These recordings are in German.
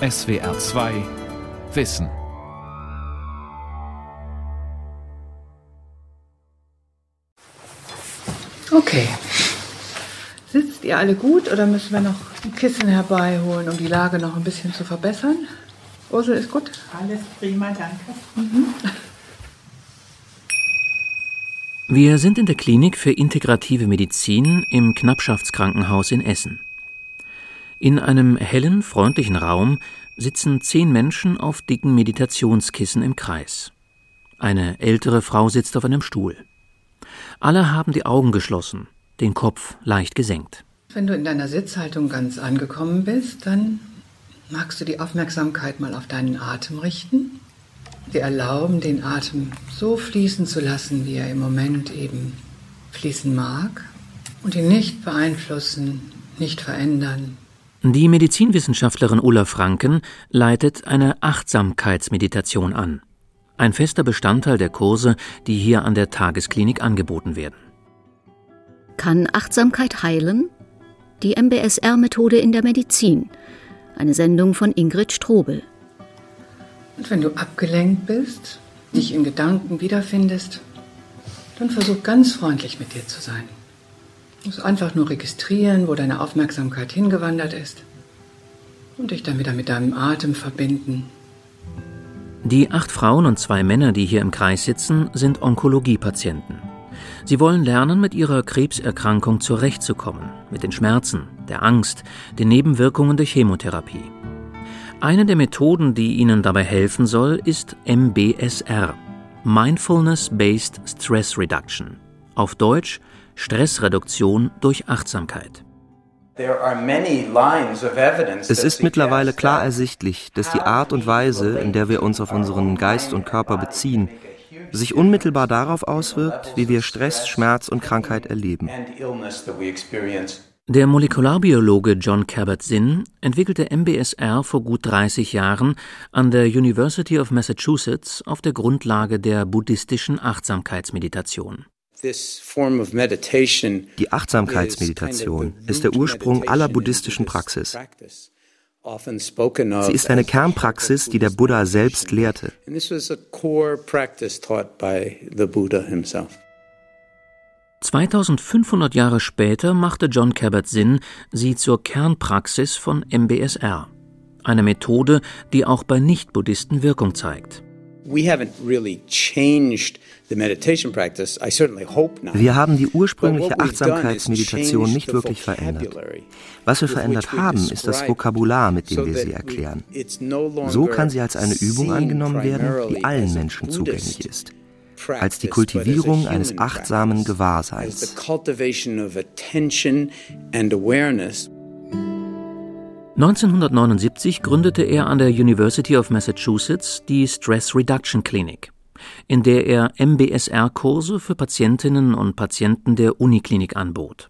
SWR 2 Wissen. Okay. Sitzt ihr alle gut oder müssen wir noch ein Kissen herbeiholen, um die Lage noch ein bisschen zu verbessern? Ursel ist gut? Alles prima, danke. Wir sind in der Klinik für integrative Medizin im Knappschaftskrankenhaus in Essen. In einem hellen, freundlichen Raum sitzen zehn Menschen auf dicken Meditationskissen im Kreis. Eine ältere Frau sitzt auf einem Stuhl. Alle haben die Augen geschlossen, den Kopf leicht gesenkt. Wenn du in deiner Sitzhaltung ganz angekommen bist, dann magst du die Aufmerksamkeit mal auf deinen Atem richten. Dir erlauben, den Atem so fließen zu lassen, wie er im Moment eben fließen mag. Und ihn nicht beeinflussen, nicht verändern. Die Medizinwissenschaftlerin Ulla Franken leitet eine Achtsamkeitsmeditation an. Ein fester Bestandteil der Kurse, die hier an der Tagesklinik angeboten werden. Kann Achtsamkeit heilen? Die MBSR-Methode in der Medizin. Eine Sendung von Ingrid Strobel. Und wenn du abgelenkt bist, dich in Gedanken wiederfindest, dann versuch ganz freundlich mit dir zu sein. Musst einfach nur registrieren, wo deine Aufmerksamkeit hingewandert ist und dich dann wieder mit deinem Atem verbinden. Die acht Frauen und zwei Männer, die hier im Kreis sitzen, sind Onkologiepatienten. Sie wollen lernen, mit ihrer Krebserkrankung zurechtzukommen, mit den Schmerzen, der Angst, den Nebenwirkungen der Chemotherapie. Eine der Methoden, die ihnen dabei helfen soll, ist MBSR, Mindfulness-Based Stress Reduction. Auf Deutsch Stressreduktion durch Achtsamkeit. Es ist mittlerweile klar ersichtlich, dass die Art und Weise, in der wir uns auf unseren Geist und Körper beziehen, sich unmittelbar darauf auswirkt, wie wir Stress, Schmerz und Krankheit erleben. Der Molekularbiologe John Kabat-Zinn entwickelte MBSR vor gut 30 Jahren an der University of Massachusetts auf der Grundlage der buddhistischen Achtsamkeitsmeditation. Die Achtsamkeitsmeditation ist der Ursprung aller buddhistischen Praxis. Sie ist eine Kernpraxis, die der Buddha selbst lehrte. 2500 Jahre später machte John Kabat-Zinn sie zur Kernpraxis von MBSR, eine Methode, die auch bei Nicht-Buddhisten Wirkung zeigt. Wir haben die ursprüngliche Achtsamkeitsmeditation nicht wirklich verändert. Was wir verändert haben, ist das Vokabular, mit dem wir sie erklären. So kann sie als eine Übung angenommen werden, die allen Menschen zugänglich ist als die Kultivierung eines achtsamen Gewahrseins. 1979 gründete er an der University of Massachusetts die Stress Reduction Clinic, in der er MBSR-Kurse für Patientinnen und Patienten der Uniklinik anbot.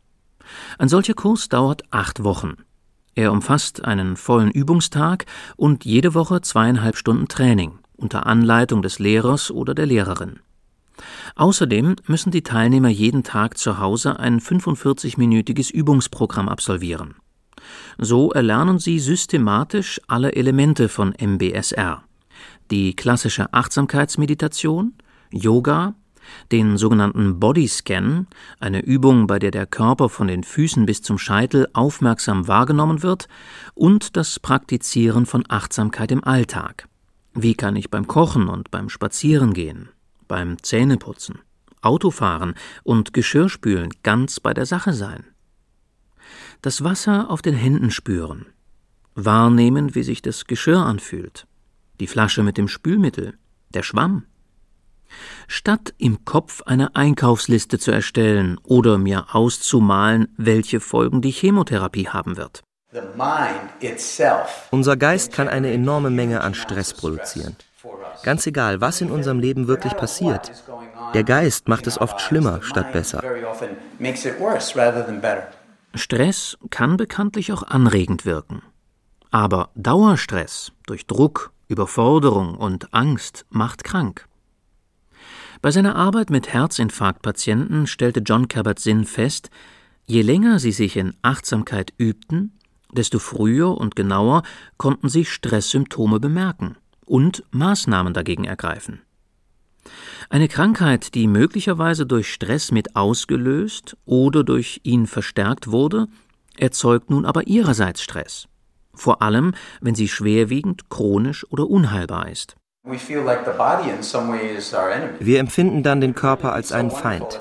Ein solcher Kurs dauert acht Wochen. Er umfasst einen vollen Übungstag und jede Woche zweieinhalb Stunden Training unter Anleitung des Lehrers oder der Lehrerin. Außerdem müssen die Teilnehmer jeden Tag zu Hause ein 45-minütiges Übungsprogramm absolvieren. So erlernen sie systematisch alle Elemente von MBSR. Die klassische Achtsamkeitsmeditation, Yoga, den sogenannten Bodyscan, eine Übung, bei der der Körper von den Füßen bis zum Scheitel aufmerksam wahrgenommen wird, und das Praktizieren von Achtsamkeit im Alltag. Wie kann ich beim Kochen und beim Spazierengehen, beim Zähneputzen, Autofahren und Geschirrspülen ganz bei der Sache sein? Das Wasser auf den Händen spüren, wahrnehmen, wie sich das Geschirr anfühlt, die Flasche mit dem Spülmittel, der Schwamm. Statt im Kopf eine Einkaufsliste zu erstellen oder mir auszumalen, welche Folgen die Chemotherapie haben wird. Unser Geist kann eine enorme Menge an Stress produzieren. Ganz egal, was in unserem Leben wirklich passiert. Der Geist macht es oft schlimmer statt besser. Stress kann bekanntlich auch anregend wirken. Aber Dauerstress durch Druck, Überforderung und Angst macht krank. Bei seiner Arbeit mit Herzinfarktpatienten stellte John Kabat-Zinn fest, je länger sie sich in Achtsamkeit übten, Desto früher und genauer konnten sie Stresssymptome bemerken und Maßnahmen dagegen ergreifen. Eine Krankheit, die möglicherweise durch Stress mit ausgelöst oder durch ihn verstärkt wurde, erzeugt nun aber ihrerseits Stress, vor allem wenn sie schwerwiegend, chronisch oder unheilbar ist. Wir empfinden dann den Körper als einen Feind.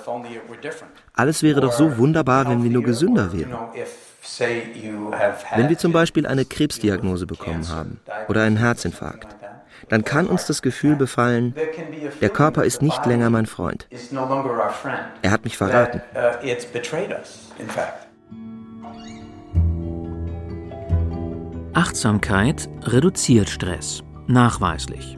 Alles wäre doch so wunderbar, wenn wir nur gesünder wären. Wenn wir zum Beispiel eine Krebsdiagnose bekommen haben oder einen Herzinfarkt, dann kann uns das Gefühl befallen, der Körper ist nicht länger mein Freund. Er hat mich verraten. Achtsamkeit reduziert Stress, nachweislich.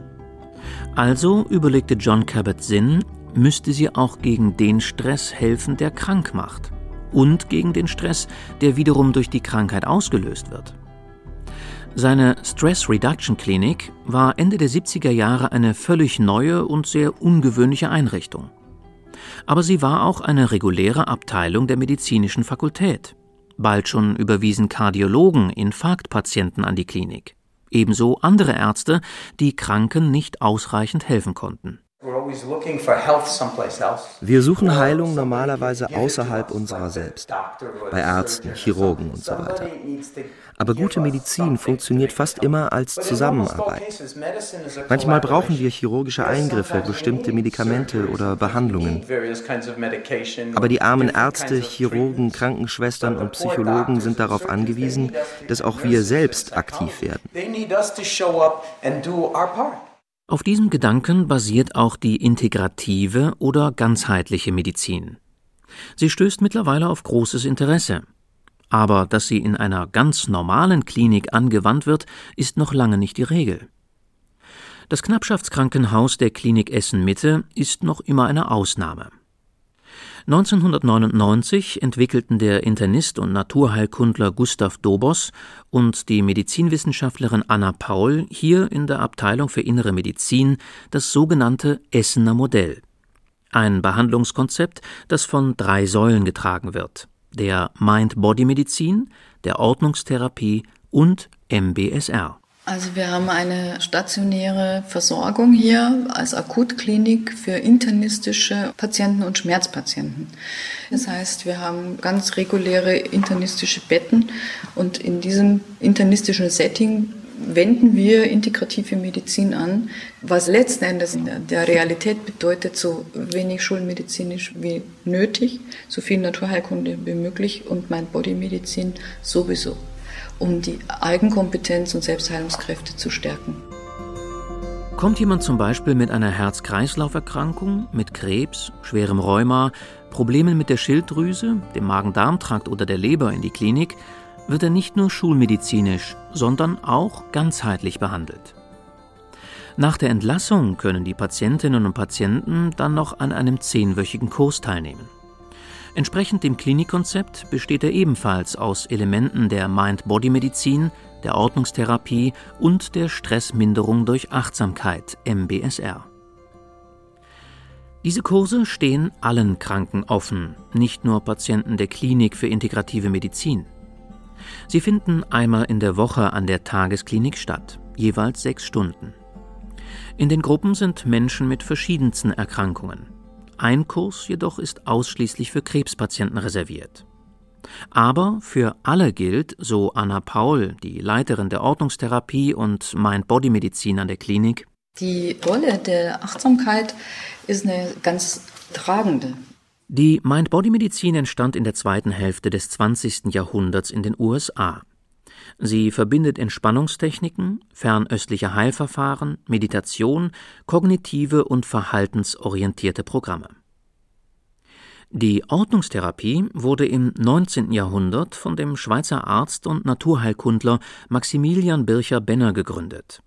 Also überlegte John Kabat-Zinn, müsste sie auch gegen den Stress helfen, der krank macht und gegen den Stress, der wiederum durch die Krankheit ausgelöst wird. Seine Stress Reduction Clinic war Ende der 70er Jahre eine völlig neue und sehr ungewöhnliche Einrichtung. Aber sie war auch eine reguläre Abteilung der medizinischen Fakultät. Bald schon überwiesen Kardiologen Infarktpatienten an die Klinik. Ebenso andere Ärzte, die Kranken nicht ausreichend helfen konnten. Wir suchen Heilung normalerweise außerhalb unserer selbst, bei Ärzten, Chirurgen und so weiter. Aber gute Medizin funktioniert fast immer als Zusammenarbeit. Manchmal brauchen wir chirurgische Eingriffe, bestimmte Medikamente oder Behandlungen. Aber die armen Ärzte, Chirurgen, Krankenschwestern und Psychologen sind darauf angewiesen, dass auch wir selbst aktiv werden. Auf diesem Gedanken basiert auch die integrative oder ganzheitliche Medizin. Sie stößt mittlerweile auf großes Interesse. Aber dass sie in einer ganz normalen Klinik angewandt wird, ist noch lange nicht die Regel. Das Knappschaftskrankenhaus der Klinik Essen Mitte ist noch immer eine Ausnahme. 1999 entwickelten der Internist und Naturheilkundler Gustav Dobos und die Medizinwissenschaftlerin Anna Paul hier in der Abteilung für Innere Medizin das sogenannte Essener Modell. Ein Behandlungskonzept, das von drei Säulen getragen wird: der Mind-Body-Medizin, der Ordnungstherapie und MBSR. Also wir haben eine stationäre Versorgung hier als Akutklinik für internistische Patienten und Schmerzpatienten. Das heißt, wir haben ganz reguläre internistische Betten und in diesem internistischen Setting wenden wir integrative Medizin an, was letzten Endes in der Realität bedeutet, so wenig schulmedizinisch wie nötig, so viel Naturheilkunde wie möglich und mein Bodymedizin sowieso um die Eigenkompetenz und Selbstheilungskräfte zu stärken. Kommt jemand zum Beispiel mit einer Herz-Kreislauf-Erkrankung, mit Krebs, schwerem Rheuma, Problemen mit der Schilddrüse, dem Magen-Darm-Trakt oder der Leber in die Klinik, wird er nicht nur schulmedizinisch, sondern auch ganzheitlich behandelt. Nach der Entlassung können die Patientinnen und Patienten dann noch an einem zehnwöchigen Kurs teilnehmen. Entsprechend dem Klinikkonzept besteht er ebenfalls aus Elementen der Mind-Body-Medizin, der Ordnungstherapie und der Stressminderung durch Achtsamkeit MBSR. Diese Kurse stehen allen Kranken offen, nicht nur Patienten der Klinik für integrative Medizin. Sie finden einmal in der Woche an der Tagesklinik statt, jeweils sechs Stunden. In den Gruppen sind Menschen mit verschiedensten Erkrankungen. Ein Kurs jedoch ist ausschließlich für Krebspatienten reserviert. Aber für alle gilt, so Anna Paul, die Leiterin der Ordnungstherapie und Mind-Body-Medizin an der Klinik, die Rolle der Achtsamkeit ist eine ganz tragende. Die Mind-Body-Medizin entstand in der zweiten Hälfte des 20. Jahrhunderts in den USA. Sie verbindet Entspannungstechniken, fernöstliche Heilverfahren, Meditation, kognitive und verhaltensorientierte Programme. Die Ordnungstherapie wurde im 19. Jahrhundert von dem Schweizer Arzt und Naturheilkundler Maximilian Bircher-Benner gegründet.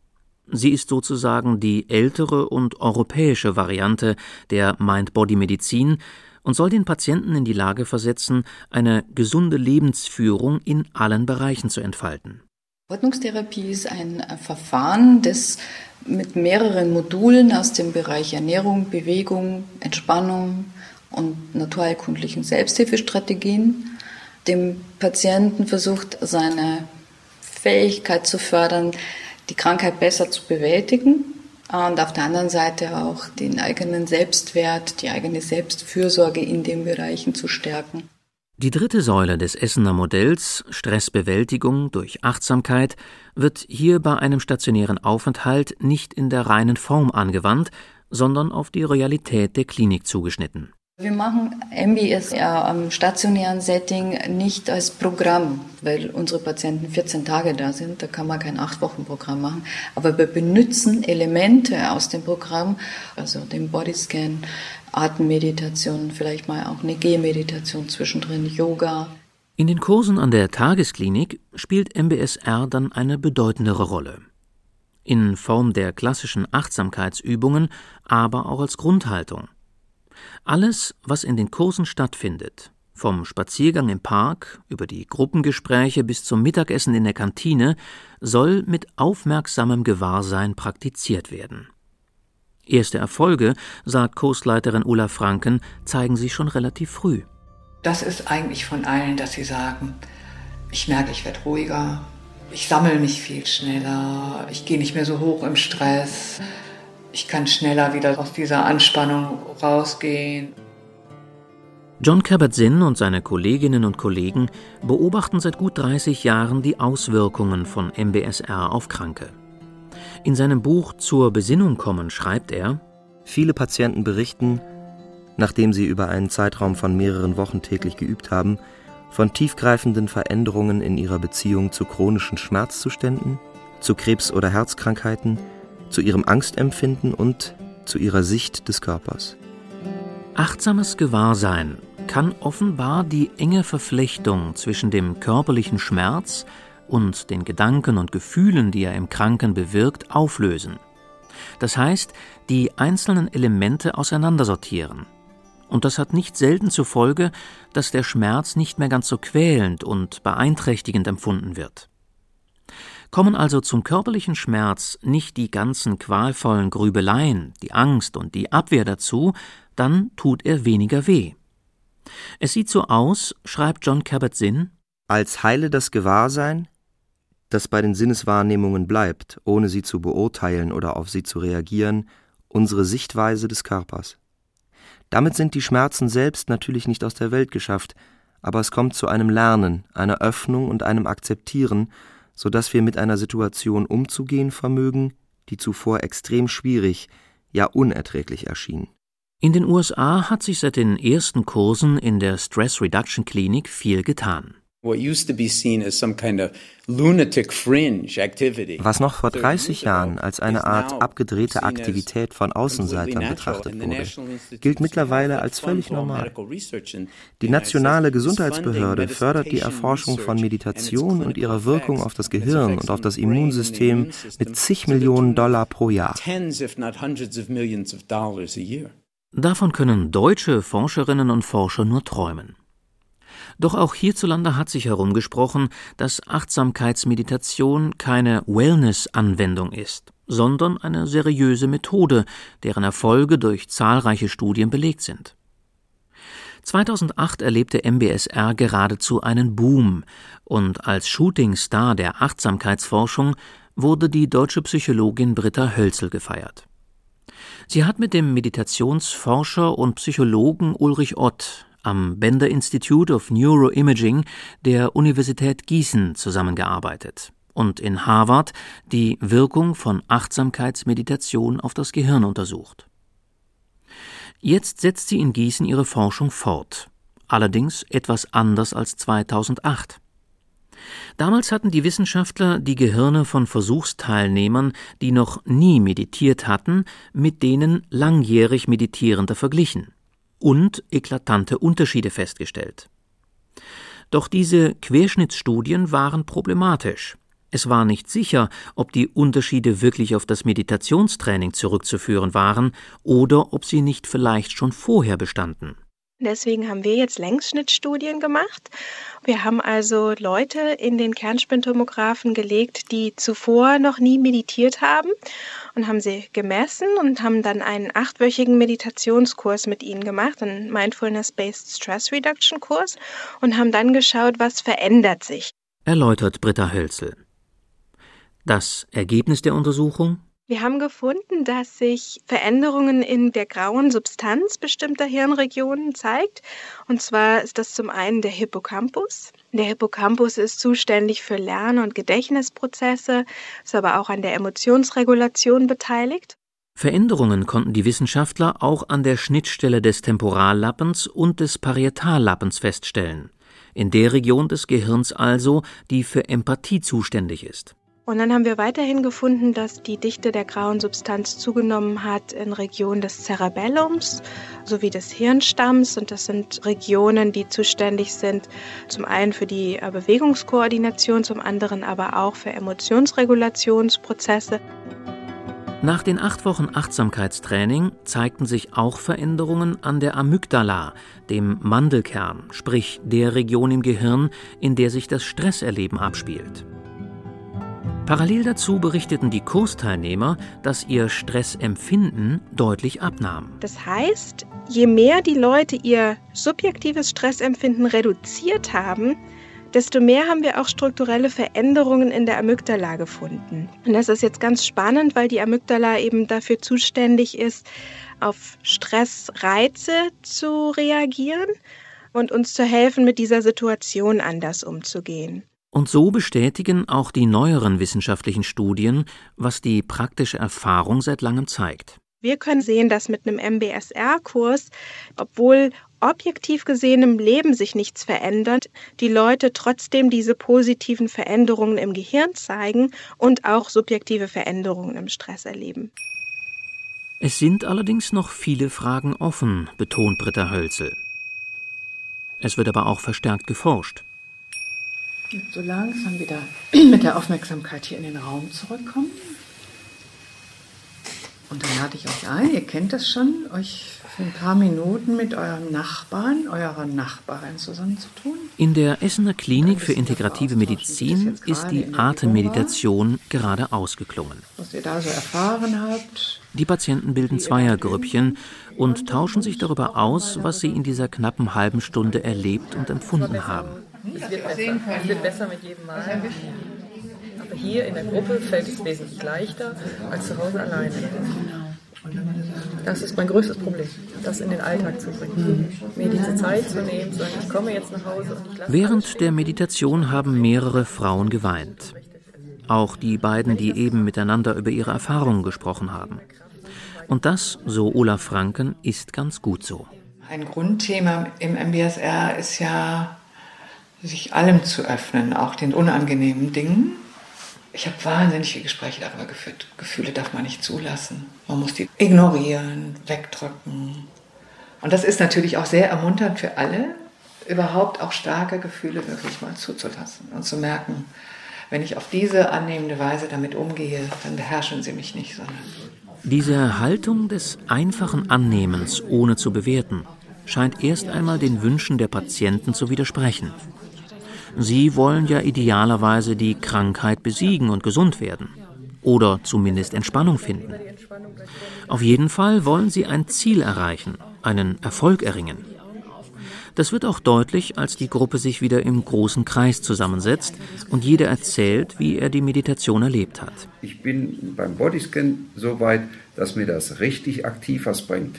Sie ist sozusagen die ältere und europäische Variante der Mind-Body-Medizin, und soll den Patienten in die Lage versetzen, eine gesunde Lebensführung in allen Bereichen zu entfalten. Ordnungstherapie ist ein Verfahren, das mit mehreren Modulen aus dem Bereich Ernährung, Bewegung, Entspannung und naturheilkundlichen Selbsthilfestrategien dem Patienten versucht, seine Fähigkeit zu fördern, die Krankheit besser zu bewältigen und auf der anderen Seite auch den eigenen Selbstwert, die eigene Selbstfürsorge in den Bereichen zu stärken. Die dritte Säule des Essener Modells, Stressbewältigung durch Achtsamkeit, wird hier bei einem stationären Aufenthalt nicht in der reinen Form angewandt, sondern auf die Realität der Klinik zugeschnitten. Wir machen MBS am stationären Setting nicht als Programm, weil unsere Patienten 14 Tage da sind. Da kann man kein 8-Wochen-Programm machen. Aber wir benutzen Elemente aus dem Programm, also den Bodyscan, Atemmeditation, vielleicht mal auch eine Gehmeditation zwischendrin, Yoga. In den Kursen an der Tagesklinik spielt MBSR dann eine bedeutendere Rolle. In Form der klassischen Achtsamkeitsübungen, aber auch als Grundhaltung. Alles, was in den Kursen stattfindet, vom Spaziergang im Park über die Gruppengespräche bis zum Mittagessen in der Kantine, soll mit aufmerksamem Gewahrsein praktiziert werden. Erste Erfolge, sagt Kursleiterin Ulla Franken, zeigen sich schon relativ früh. Das ist eigentlich von allen, dass sie sagen, ich merke, ich werde ruhiger, ich sammle mich viel schneller, ich gehe nicht mehr so hoch im Stress, ich kann schneller wieder aus dieser Anspannung rausgehen. John Kabat-Zinn und seine Kolleginnen und Kollegen beobachten seit gut 30 Jahren die Auswirkungen von MBSR auf Kranke. In seinem Buch Zur Besinnung kommen schreibt er: Viele Patienten berichten, nachdem sie über einen Zeitraum von mehreren Wochen täglich geübt haben, von tiefgreifenden Veränderungen in ihrer Beziehung zu chronischen Schmerzzuständen, zu Krebs- oder Herzkrankheiten, zu ihrem Angstempfinden und zu ihrer Sicht des Körpers. Achtsames Gewahrsein kann offenbar die enge Verflechtung zwischen dem körperlichen Schmerz und den Gedanken und Gefühlen, die er im Kranken bewirkt, auflösen. Das heißt, die einzelnen Elemente auseinandersortieren. Und das hat nicht selten zur Folge, dass der Schmerz nicht mehr ganz so quälend und beeinträchtigend empfunden wird. Kommen also zum körperlichen Schmerz nicht die ganzen qualvollen Grübeleien, die Angst und die Abwehr dazu, dann tut er weniger weh. Es sieht so aus, schreibt John Kabat-Zinn, als heile das Gewahrsein, das bei den Sinneswahrnehmungen bleibt, ohne sie zu beurteilen oder auf sie zu reagieren, unsere Sichtweise des Körpers. Damit sind die Schmerzen selbst natürlich nicht aus der Welt geschafft, aber es kommt zu einem Lernen, einer Öffnung und einem Akzeptieren, so dass wir mit einer Situation umzugehen vermögen, die zuvor extrem schwierig, ja unerträglich erschien. In den USA hat sich seit den ersten Kursen in der Stress Reduction Klinik viel getan. Was noch vor 30 Jahren als eine Art abgedrehte Aktivität von Außenseitern betrachtet wurde, gilt mittlerweile als völlig normal. Die nationale Gesundheitsbehörde fördert die Erforschung von Meditation und ihrer Wirkung auf das Gehirn und auf das Immunsystem mit zig Millionen Dollar pro Jahr. Davon können deutsche Forscherinnen und Forscher nur träumen. Doch auch hierzulande hat sich herumgesprochen, dass Achtsamkeitsmeditation keine Wellness-Anwendung ist, sondern eine seriöse Methode, deren Erfolge durch zahlreiche Studien belegt sind. 2008 erlebte MBSR geradezu einen Boom und als Shootingstar der Achtsamkeitsforschung wurde die deutsche Psychologin Britta Hölzel gefeiert. Sie hat mit dem Meditationsforscher und Psychologen Ulrich Ott am Bender Institute of Neuroimaging der Universität Gießen zusammengearbeitet und in Harvard die Wirkung von Achtsamkeitsmeditation auf das Gehirn untersucht. Jetzt setzt sie in Gießen ihre Forschung fort, allerdings etwas anders als 2008. Damals hatten die Wissenschaftler die Gehirne von Versuchsteilnehmern, die noch nie meditiert hatten, mit denen langjährig Meditierender verglichen und eklatante Unterschiede festgestellt. Doch diese Querschnittsstudien waren problematisch. Es war nicht sicher, ob die Unterschiede wirklich auf das Meditationstraining zurückzuführen waren oder ob sie nicht vielleicht schon vorher bestanden. Deswegen haben wir jetzt Längsschnittstudien gemacht. Wir haben also Leute in den Kernspintomographen gelegt, die zuvor noch nie meditiert haben und haben sie gemessen und haben dann einen achtwöchigen Meditationskurs mit ihnen gemacht, einen Mindfulness-Based Stress Reduction Kurs und haben dann geschaut, was verändert sich. Erläutert Britta Hölzel. Das Ergebnis der Untersuchung? Wir haben gefunden, dass sich Veränderungen in der grauen Substanz bestimmter Hirnregionen zeigt. Und zwar ist das zum einen der Hippocampus. Der Hippocampus ist zuständig für Lern- und Gedächtnisprozesse, ist aber auch an der Emotionsregulation beteiligt. Veränderungen konnten die Wissenschaftler auch an der Schnittstelle des Temporallappens und des Parietallappens feststellen, in der Region des Gehirns also, die für Empathie zuständig ist. Und dann haben wir weiterhin gefunden, dass die Dichte der grauen Substanz zugenommen hat in Regionen des Cerebellums sowie des Hirnstamms. Und das sind Regionen, die zuständig sind zum einen für die äh, Bewegungskoordination, zum anderen aber auch für Emotionsregulationsprozesse. Nach den acht Wochen Achtsamkeitstraining zeigten sich auch Veränderungen an der Amygdala, dem Mandelkern, sprich der Region im Gehirn, in der sich das Stresserleben abspielt. Parallel dazu berichteten die Kursteilnehmer, dass ihr Stressempfinden deutlich abnahm. Das heißt, je mehr die Leute ihr subjektives Stressempfinden reduziert haben, desto mehr haben wir auch strukturelle Veränderungen in der Amygdala gefunden. Und das ist jetzt ganz spannend, weil die Amygdala eben dafür zuständig ist, auf Stressreize zu reagieren und uns zu helfen, mit dieser Situation anders umzugehen. Und so bestätigen auch die neueren wissenschaftlichen Studien, was die praktische Erfahrung seit langem zeigt. Wir können sehen, dass mit einem MBSR-Kurs, obwohl objektiv gesehen im Leben sich nichts verändert, die Leute trotzdem diese positiven Veränderungen im Gehirn zeigen und auch subjektive Veränderungen im Stress erleben. Es sind allerdings noch viele Fragen offen, betont Britta Hölzel. Es wird aber auch verstärkt geforscht. So langsam wieder mit der Aufmerksamkeit hier in den Raum zurückkommen. Und dann lade ich euch ein, ihr kennt das schon, euch für ein paar Minuten mit eurem Nachbarn, eurer Nachbarin zusammenzutun. In der Essener Klinik für integrative Medizin ist die Atemmeditation gerade ausgeklungen. Was ihr da so erfahren habt. Die Patienten bilden Zweiergrüppchen und tauschen sich darüber aus, was sie in dieser knappen halben Stunde erlebt und empfunden haben. Es wird, besser. es wird besser mit jedem Mal. Aber hier in der Gruppe fällt es wesentlich leichter als zu Hause alleine. Das ist mein größtes Problem, das in den Alltag zu bringen. Mir diese Zeit zu nehmen, zu sagen, ich komme jetzt nach Hause und ich lasse Während der Meditation haben mehrere Frauen geweint. Auch die beiden, die eben miteinander über ihre Erfahrungen gesprochen haben. Und das, so Olaf Franken, ist ganz gut so. Ein Grundthema im MBSR ist ja, sich allem zu öffnen, auch den unangenehmen Dingen. Ich habe wahnsinnig viele Gespräche darüber geführt. Gefühle darf man nicht zulassen. Man muss die ignorieren, wegdrücken. Und das ist natürlich auch sehr ermunternd für alle, überhaupt auch starke Gefühle wirklich mal zuzulassen und zu merken, wenn ich auf diese annehmende Weise damit umgehe, dann beherrschen sie mich nicht, sondern. Diese Haltung des einfachen Annehmens ohne zu bewerten scheint erst einmal den Wünschen der Patienten zu widersprechen. Sie wollen ja idealerweise die Krankheit besiegen und gesund werden. Oder zumindest Entspannung finden. Auf jeden Fall wollen sie ein Ziel erreichen, einen Erfolg erringen. Das wird auch deutlich, als die Gruppe sich wieder im großen Kreis zusammensetzt und jeder erzählt, wie er die Meditation erlebt hat. Ich bin beim Bodyscan so weit, dass mir das richtig aktiv was bringt.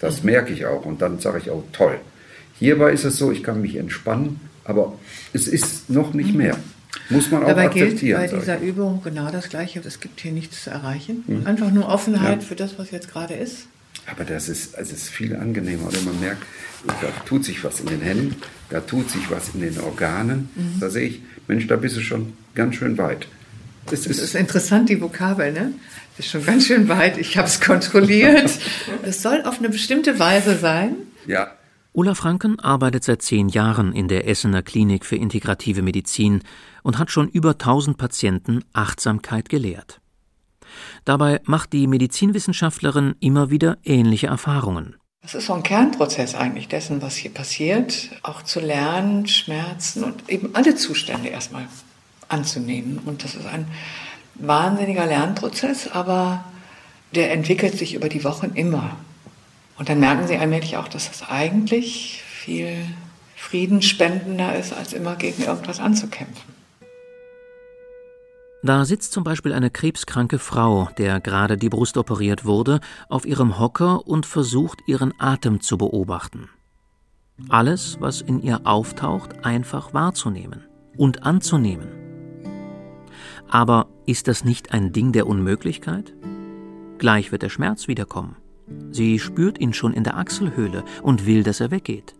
Das merke ich auch und dann sage ich auch toll. Hierbei ist es so, ich kann mich entspannen aber es ist noch nicht mehr. Muss man auch Dabei akzeptieren. gilt bei dieser Übung genau das Gleiche. Es gibt hier nichts zu erreichen. Mhm. Einfach nur Offenheit ja. für das, was jetzt gerade ist. Aber das ist, es ist viel angenehmer. Oder man merkt, da tut sich was in den Händen, da tut sich was in den Organen. Mhm. Da sehe ich, Mensch, da bist du schon ganz schön weit. Es ist, ist interessant, die Vokabel, ne? Das ist schon ganz schön weit. Ich habe es kontrolliert. Es soll auf eine bestimmte Weise sein. Ja. Ulla Franken arbeitet seit zehn Jahren in der Essener Klinik für integrative Medizin und hat schon über 1000 Patienten Achtsamkeit gelehrt. Dabei macht die Medizinwissenschaftlerin immer wieder ähnliche Erfahrungen. Das ist so ein Kernprozess eigentlich dessen, was hier passiert, auch zu lernen, Schmerzen und eben alle Zustände erstmal anzunehmen. Und das ist ein wahnsinniger Lernprozess, aber der entwickelt sich über die Wochen immer. Und dann merken sie allmählich auch, dass es eigentlich viel friedensspendender ist, als immer gegen irgendwas anzukämpfen. Da sitzt zum Beispiel eine krebskranke Frau, der gerade die Brust operiert wurde, auf ihrem Hocker und versucht, ihren Atem zu beobachten. Alles, was in ihr auftaucht, einfach wahrzunehmen und anzunehmen. Aber ist das nicht ein Ding der Unmöglichkeit? Gleich wird der Schmerz wiederkommen. Sie spürt ihn schon in der Achselhöhle und will, dass er weggeht.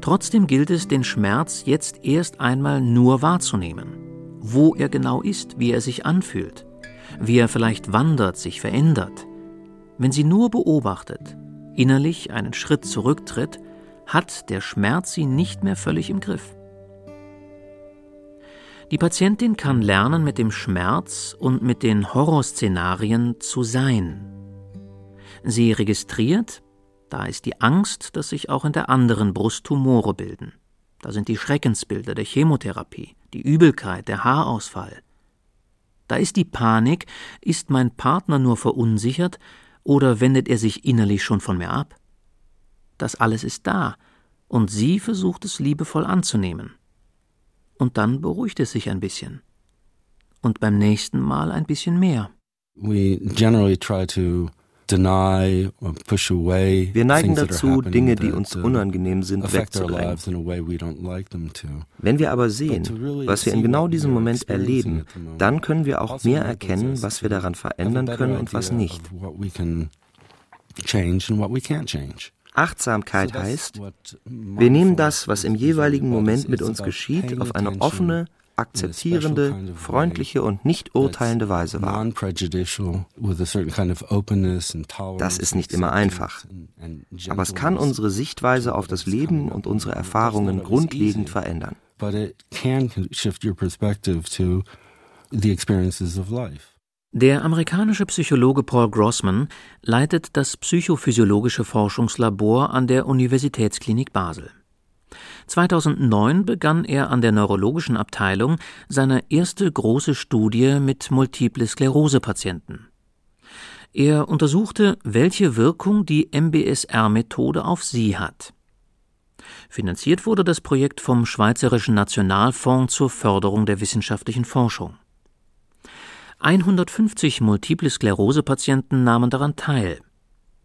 Trotzdem gilt es, den Schmerz jetzt erst einmal nur wahrzunehmen wo er genau ist, wie er sich anfühlt, wie er vielleicht wandert, sich verändert. Wenn sie nur beobachtet, innerlich einen Schritt zurücktritt, hat der Schmerz sie nicht mehr völlig im Griff. Die Patientin kann lernen, mit dem Schmerz und mit den Horrorszenarien zu sein. Sie registriert, da ist die Angst, dass sich auch in der anderen Brust Tumore bilden. Da sind die Schreckensbilder der Chemotherapie, die Übelkeit, der Haarausfall. Da ist die Panik, ist mein Partner nur verunsichert oder wendet er sich innerlich schon von mir ab? Das alles ist da, und sie versucht es liebevoll anzunehmen. Und dann beruhigt es sich ein bisschen. Und beim nächsten Mal ein bisschen mehr. We generally try to wir neigen dazu, Dinge, die uns unangenehm sind, wegzudrängen. Wenn wir aber sehen, was wir in genau diesem Moment erleben, dann können wir auch mehr erkennen, was wir daran verändern können und was nicht. Achtsamkeit heißt, wir nehmen das, was im jeweiligen Moment mit uns geschieht, auf eine offene, akzeptierende, freundliche und nicht urteilende Weise wahr. Das ist nicht immer einfach, aber es kann unsere Sichtweise auf das Leben und unsere Erfahrungen grundlegend verändern. Der amerikanische Psychologe Paul Grossman leitet das psychophysiologische Forschungslabor an der Universitätsklinik Basel. 2009 begann er an der neurologischen Abteilung seine erste große Studie mit Multiple Sklerose-Patienten. Er untersuchte, welche Wirkung die MBSR-Methode auf sie hat. Finanziert wurde das Projekt vom Schweizerischen Nationalfonds zur Förderung der wissenschaftlichen Forschung. 150 Multiple Sklerose-Patienten nahmen daran teil.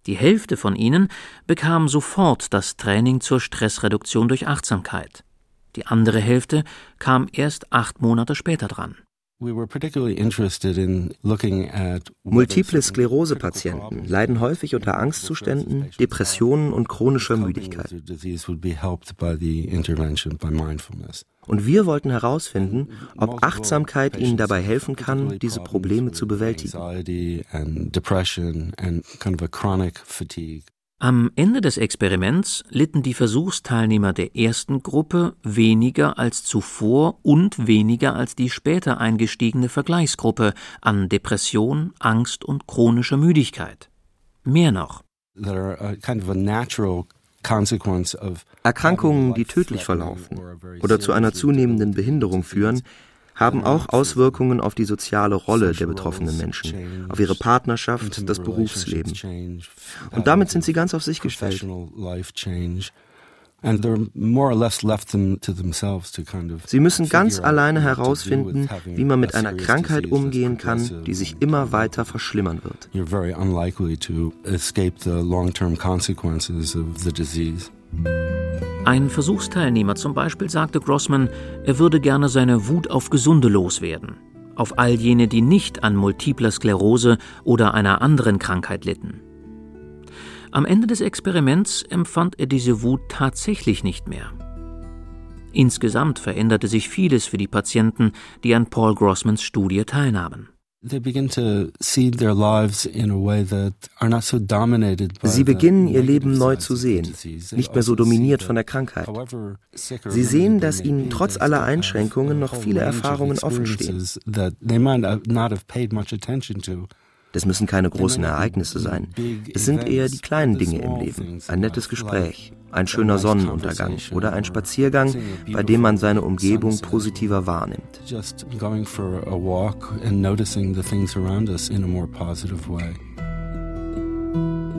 Die Hälfte von ihnen bekam sofort das Training zur Stressreduktion durch Achtsamkeit. Die andere Hälfte kam erst acht Monate später dran. Multiple Sklerose-Patienten leiden häufig unter Angstzuständen, Depressionen und chronischer Müdigkeit. Und wir wollten herausfinden, ob Achtsamkeit ihnen dabei helfen kann, diese Probleme zu bewältigen. Am Ende des Experiments litten die Versuchsteilnehmer der ersten Gruppe weniger als zuvor und weniger als die später eingestiegene Vergleichsgruppe an Depression, Angst und chronischer Müdigkeit. Mehr noch. Erkrankungen, die tödlich verlaufen oder zu einer zunehmenden Behinderung führen, haben auch Auswirkungen auf die soziale Rolle der betroffenen Menschen, auf ihre Partnerschaft, das Berufsleben. Und damit sind sie ganz auf sich gestellt. Sie müssen ganz alleine herausfinden, wie man mit einer Krankheit umgehen kann, die sich immer weiter verschlimmern wird. Ein Versuchsteilnehmer zum Beispiel sagte Grossman, er würde gerne seine Wut auf Gesunde loswerden, auf all jene, die nicht an multipler Sklerose oder einer anderen Krankheit litten. Am Ende des Experiments empfand er diese Wut tatsächlich nicht mehr. Insgesamt veränderte sich vieles für die Patienten, die an Paul Grossmans Studie teilnahmen. Sie beginnen ihr Leben neu zu sehen, nicht mehr so dominiert von der Krankheit. Sie sehen, dass ihnen trotz aller Einschränkungen noch viele Erfahrungen offenstehen. Das müssen keine großen Ereignisse sein. Es sind eher die kleinen Dinge im Leben. Ein nettes Gespräch, ein schöner Sonnenuntergang oder ein Spaziergang, bei dem man seine Umgebung positiver wahrnimmt.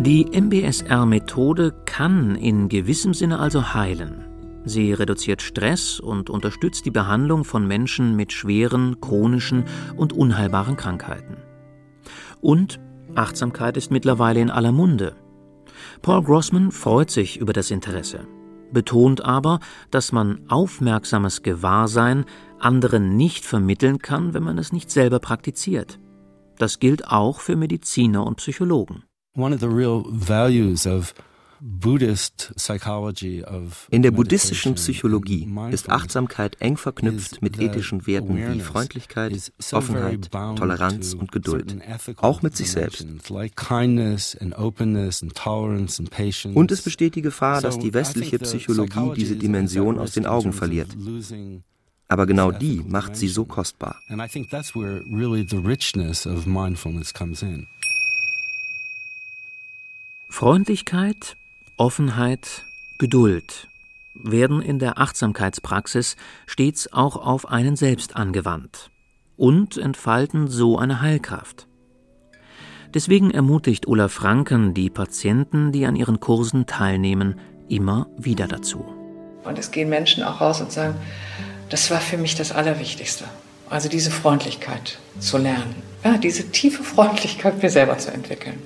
Die MBSR-Methode kann in gewissem Sinne also heilen. Sie reduziert Stress und unterstützt die Behandlung von Menschen mit schweren, chronischen und unheilbaren Krankheiten. Und Achtsamkeit ist mittlerweile in aller Munde. Paul Grossman freut sich über das Interesse, betont aber, dass man aufmerksames Gewahrsein anderen nicht vermitteln kann, wenn man es nicht selber praktiziert. Das gilt auch für Mediziner und Psychologen. One of the real values of in der buddhistischen Psychologie ist Achtsamkeit eng verknüpft mit ethischen Werten wie Freundlichkeit, Offenheit, Toleranz und Geduld, auch mit sich selbst. Und es besteht die Gefahr, dass die westliche Psychologie diese Dimension aus den Augen verliert. Aber genau die macht sie so kostbar. Freundlichkeit, Offenheit, Geduld werden in der Achtsamkeitspraxis stets auch auf einen selbst angewandt und entfalten so eine Heilkraft. Deswegen ermutigt Olaf Franken die Patienten, die an ihren Kursen teilnehmen, immer wieder dazu. Und es gehen Menschen auch raus und sagen, das war für mich das Allerwichtigste. Also diese Freundlichkeit zu lernen. Ja, diese tiefe Freundlichkeit mir selber zu entwickeln.